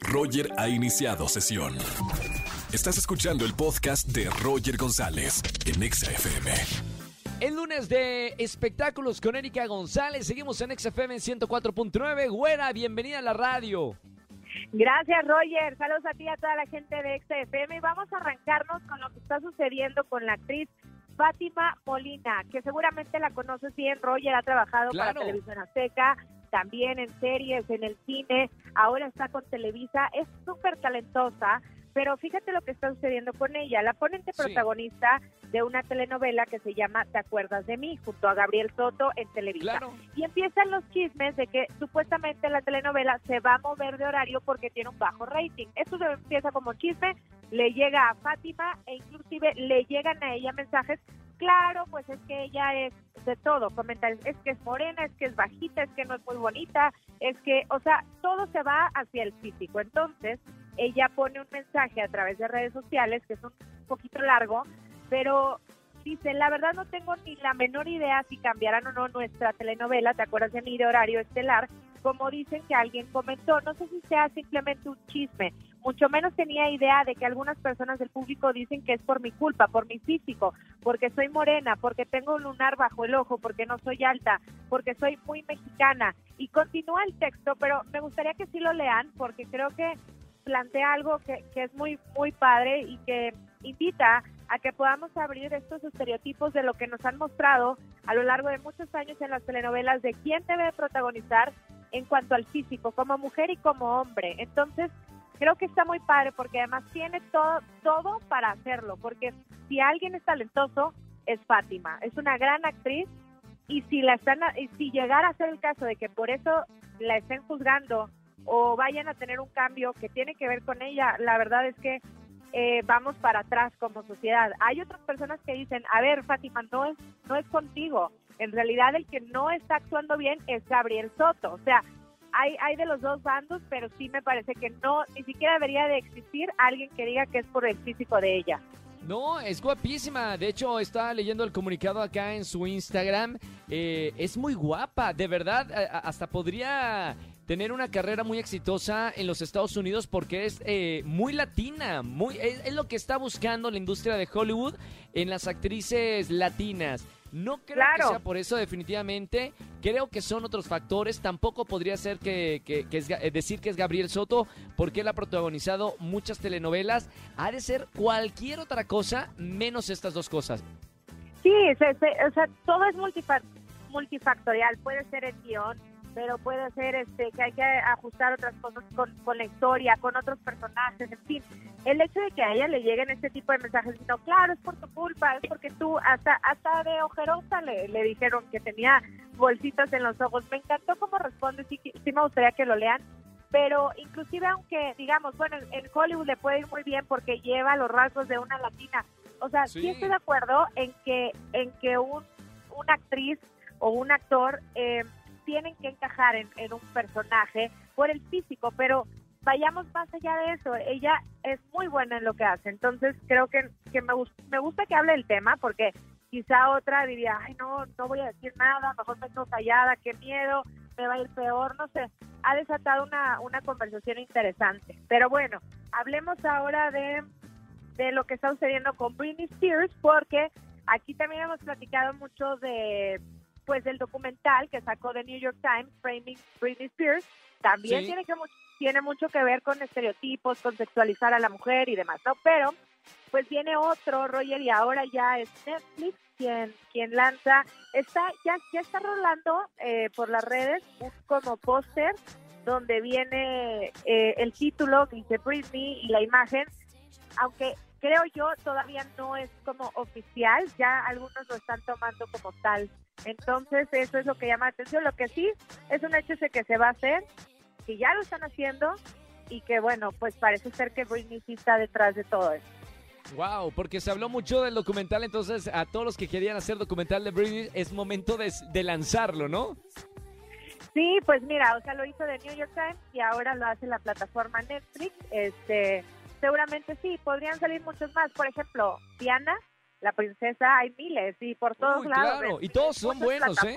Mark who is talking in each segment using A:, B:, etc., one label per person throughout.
A: Roger ha iniciado sesión. Estás escuchando el podcast de Roger González en Exa FM.
B: El lunes de espectáculos con Erika González. Seguimos en XFM 104.9. Güera, bienvenida a la radio.
C: Gracias, Roger. Saludos a ti y a toda la gente de XFM. Vamos a arrancarnos con lo que está sucediendo con la actriz Fátima Molina, que seguramente la conoces bien. Roger ha trabajado
B: Claro.
C: para Televisión Azteca, también en series, en el cine. Ahora está con Televisa. Es súper talentosa. Pero fíjate lo que está sucediendo con ella. La ponen de
B: Sí.
C: protagonista de una telenovela que se llama Te acuerdas de mí, junto a Gabriel Soto en Televisa.
B: Claro.
C: Y empiezan los chismes de que supuestamente la telenovela se va a mover de horario porque tiene un bajo rating. Esto se empieza como chisme, le llega a Fátima e inclusive le llegan a ella mensajes. Claro, pues es que ella es de todo, comentarios, es que es morena, es que es bajita, es que no es muy bonita, es que, o sea, todo se va hacia el físico. Entonces, ella pone un mensaje a través de redes sociales, que es un poquito largo, pero dice, la verdad no tengo ni la menor idea si cambiarán o no nuestra telenovela, ¿te acuerdas de mí de horario estelar? Como dicen que alguien comentó, no sé si sea simplemente un chisme, mucho menos tenía idea de que algunas personas del público dicen que es por mi culpa, por mi físico, porque soy morena, porque tengo un lunar bajo el ojo, porque no soy alta, porque soy muy mexicana. Y continúa el texto, pero me gustaría que sí lo lean, porque creo que plantea algo que, es muy, muy padre y que invita a que podamos abrir estos estereotipos de lo que nos han mostrado a lo largo de muchos años en las telenovelas de quién debe protagonizar en cuanto al físico, como mujer y como hombre. Entonces, creo que está muy padre porque además tiene todo, todo para hacerlo, porque si alguien es talentoso, es Fátima. Es una gran actriz y si la están y si llegara a ser el caso de que por eso la estén juzgando o vayan a tener un cambio que tiene que ver con ella, la verdad es que eh, vamos para atrás como sociedad. Hay otras personas que dicen, a ver, Fátima, no es, no es contigo. En realidad el que no está actuando bien es Gabriel Soto. O sea, hay, hay de los dos bandos, pero sí me parece que no, ni siquiera debería de existir alguien que diga que es por el físico de ella.
B: No, es guapísima. De hecho, estaba leyendo el comunicado acá en su Instagram. Eh, es muy guapa, de verdad. a- hasta podría tener una carrera muy exitosa en los Estados Unidos porque es eh, muy latina. Muy, es, es lo que está buscando la industria de Hollywood en las actrices latinas. No creo que sea por eso definitivamente. Creo que son otros factores. Tampoco podría ser que, que- que es, eh, decir que es Gabriel Soto porque él ha protagonizado muchas telenovelas. Ha de ser cualquier otra cosa menos estas dos cosas.
C: Sí, se- se- o sea, todo es multifa- multifactorial. Puede ser el guion, pero puede ser este que hay que ajustar otras cosas con, con la historia, con otros personajes, en fin. El hecho de que a ella le lleguen este tipo de mensajes, no, claro, es por tu culpa, es porque tú, hasta hasta de ojerosa le, le dijeron que tenía bolsitas en los ojos. Me encantó cómo responde, sí, sí me gustaría que lo lean. Pero inclusive aunque, digamos, bueno, en- en Hollywood le puede ir muy bien porque lleva los rasgos de una latina. O sea, sí,
B: Sí.
C: estoy de acuerdo en que, en que un, una actriz o un actor eh, tienen que encajar en, en un personaje por el físico, pero vayamos más allá de eso. Ella es muy buena en lo que hace, entonces creo que, que me, me gusta que hable del tema porque quizá otra diría, ay, no, no voy a decir nada, mejor me quedo callada, qué miedo, me va a ir peor, no sé. Ha desatado una, una conversación interesante. Pero bueno, hablemos ahora de, de lo que está sucediendo con Britney Spears, porque aquí también hemos platicado mucho de pues del documental que sacó de New York Times, Framing Britney Spears, también
B: Sí.
C: tiene que tiene mucho que ver con estereotipos, con sexualizar a la mujer y demás, ¿no? Pero pues viene otro, Roger, y ahora ya es Netflix quien, quien lanza, está, ya, ya está rolando eh, por las redes un como póster donde viene eh, el título que dice Britney y la imagen, aunque creo yo todavía no es como oficial, ya algunos lo están tomando como tal. Entonces eso es lo que llama la atención. Lo que sí es un hecho de que se va a hacer, que ya lo están haciendo y que bueno, pues parece ser que Britney sí está detrás de todo esto.
B: Wow, porque se habló mucho del documental, entonces a todos los que querían hacer documental de Britney es momento de, de lanzarlo, ¿no?
C: Sí, pues mira, o sea, lo hizo de New York Times y ahora lo hace la plataforma Netflix. Este, seguramente sí, podrían salir muchos más. Por ejemplo, Diana, la princesa, hay miles y por todos
B: Uy,
C: lados.
B: claro, y todos son buenos, ¿eh?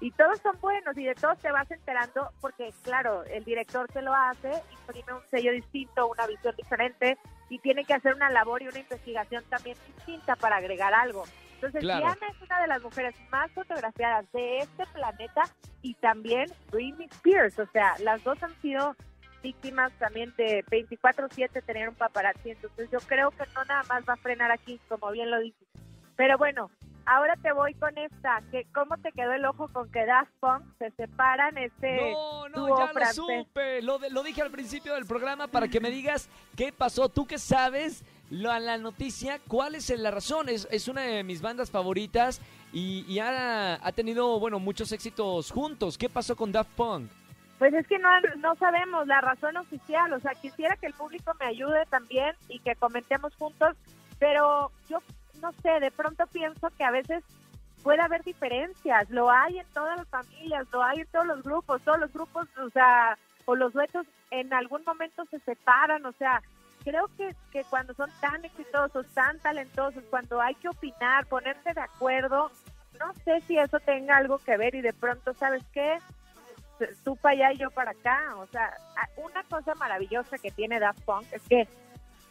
C: y todos son buenos y de todos te vas enterando porque, claro, el director se lo hace, imprime un sello distinto, una visión diferente y tiene que hacer una labor y una investigación también distinta para agregar algo. Entonces, Diana es una de las mujeres más fotografiadas de este planeta y también Britney Spears. O sea, las dos han sido víctimas también de 24/7 tener un paparazzi. Entonces, yo creo que no nada más va a frenar aquí, como bien lo dices. Pero bueno, ahora te voy con esta, que cómo te quedó el ojo con que Daft Punk se separan este
B: No, no, ya lo supe, lo, lo dije al principio del programa para que me digas qué pasó, tú qué sabes la, la noticia, ¿cuál es la razón? Es, es una de mis bandas favoritas y, y ha, ha, tenido, bueno, muchos éxitos juntos. ¿Qué pasó con Daft Punk?
C: Pues es que no, no sabemos la razón oficial, o sea, quisiera que el público me ayude también y que comentemos juntos, pero yo no sé, de pronto pienso que a veces puede haber diferencias, lo hay en todas las familias, lo hay en todos los grupos, todos los grupos, o sea, o los duetos en algún momento se separan, o sea, creo que, que cuando son tan exitosos, tan talentosos, cuando hay que opinar, ponerse de acuerdo, no sé si eso tenga algo que ver y de pronto, ¿sabes qué? Tú para allá y yo para acá. O sea, una cosa maravillosa que tiene Daft Punk es que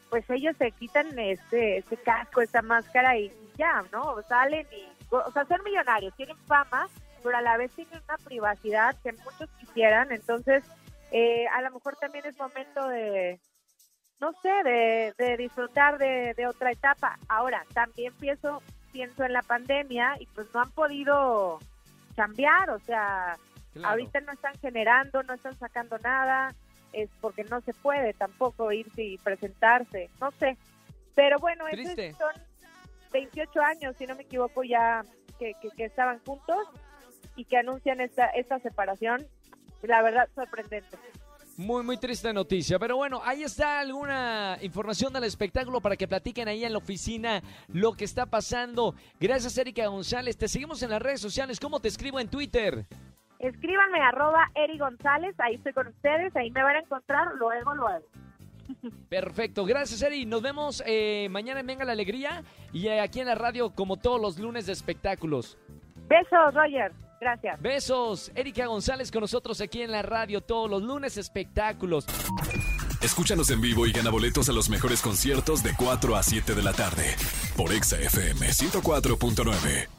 C: pues ellos se quitan este, este casco, esta máscara y ya, ¿no? Salen y, o sea, son millonarios, tienen fama, pero a la vez tienen una privacidad que muchos quisieran, entonces eh, a lo mejor también es momento de, no sé, de, disfrutar de, otra etapa. Ahora, también pienso, pienso en la pandemia y pues no han podido cambiar, o sea, ahorita no están generando, no están sacando nada, es porque no se puede tampoco irse y presentarse, no sé. Pero bueno, esos son 28 años, si no me equivoco, ya que, que, que estaban juntos y que anuncian esta, esta separación. La verdad, sorprendente.
B: Muy, muy triste noticia. Pero bueno, ahí está alguna información del espectáculo para que platiquen ahí en la oficina lo que está pasando. Gracias, Erika González. Te seguimos en las redes sociales. ¿Cómo te escribo en Twitter?
C: Escríbanme arroba Eri González, ahí estoy con ustedes, ahí me van a encontrar luego, luego.
B: Perfecto, gracias Eri. Nos vemos eh, mañana en Venga la Alegría y eh, aquí en la radio como todos los lunes de espectáculos.
C: Besos, Roger. Gracias.
B: Besos. Erika González con nosotros aquí en la radio todos los lunes espectáculos.
A: Escúchanos en vivo y gana boletos a los mejores conciertos de 4 a 7 de la tarde por Exa FM 104.9.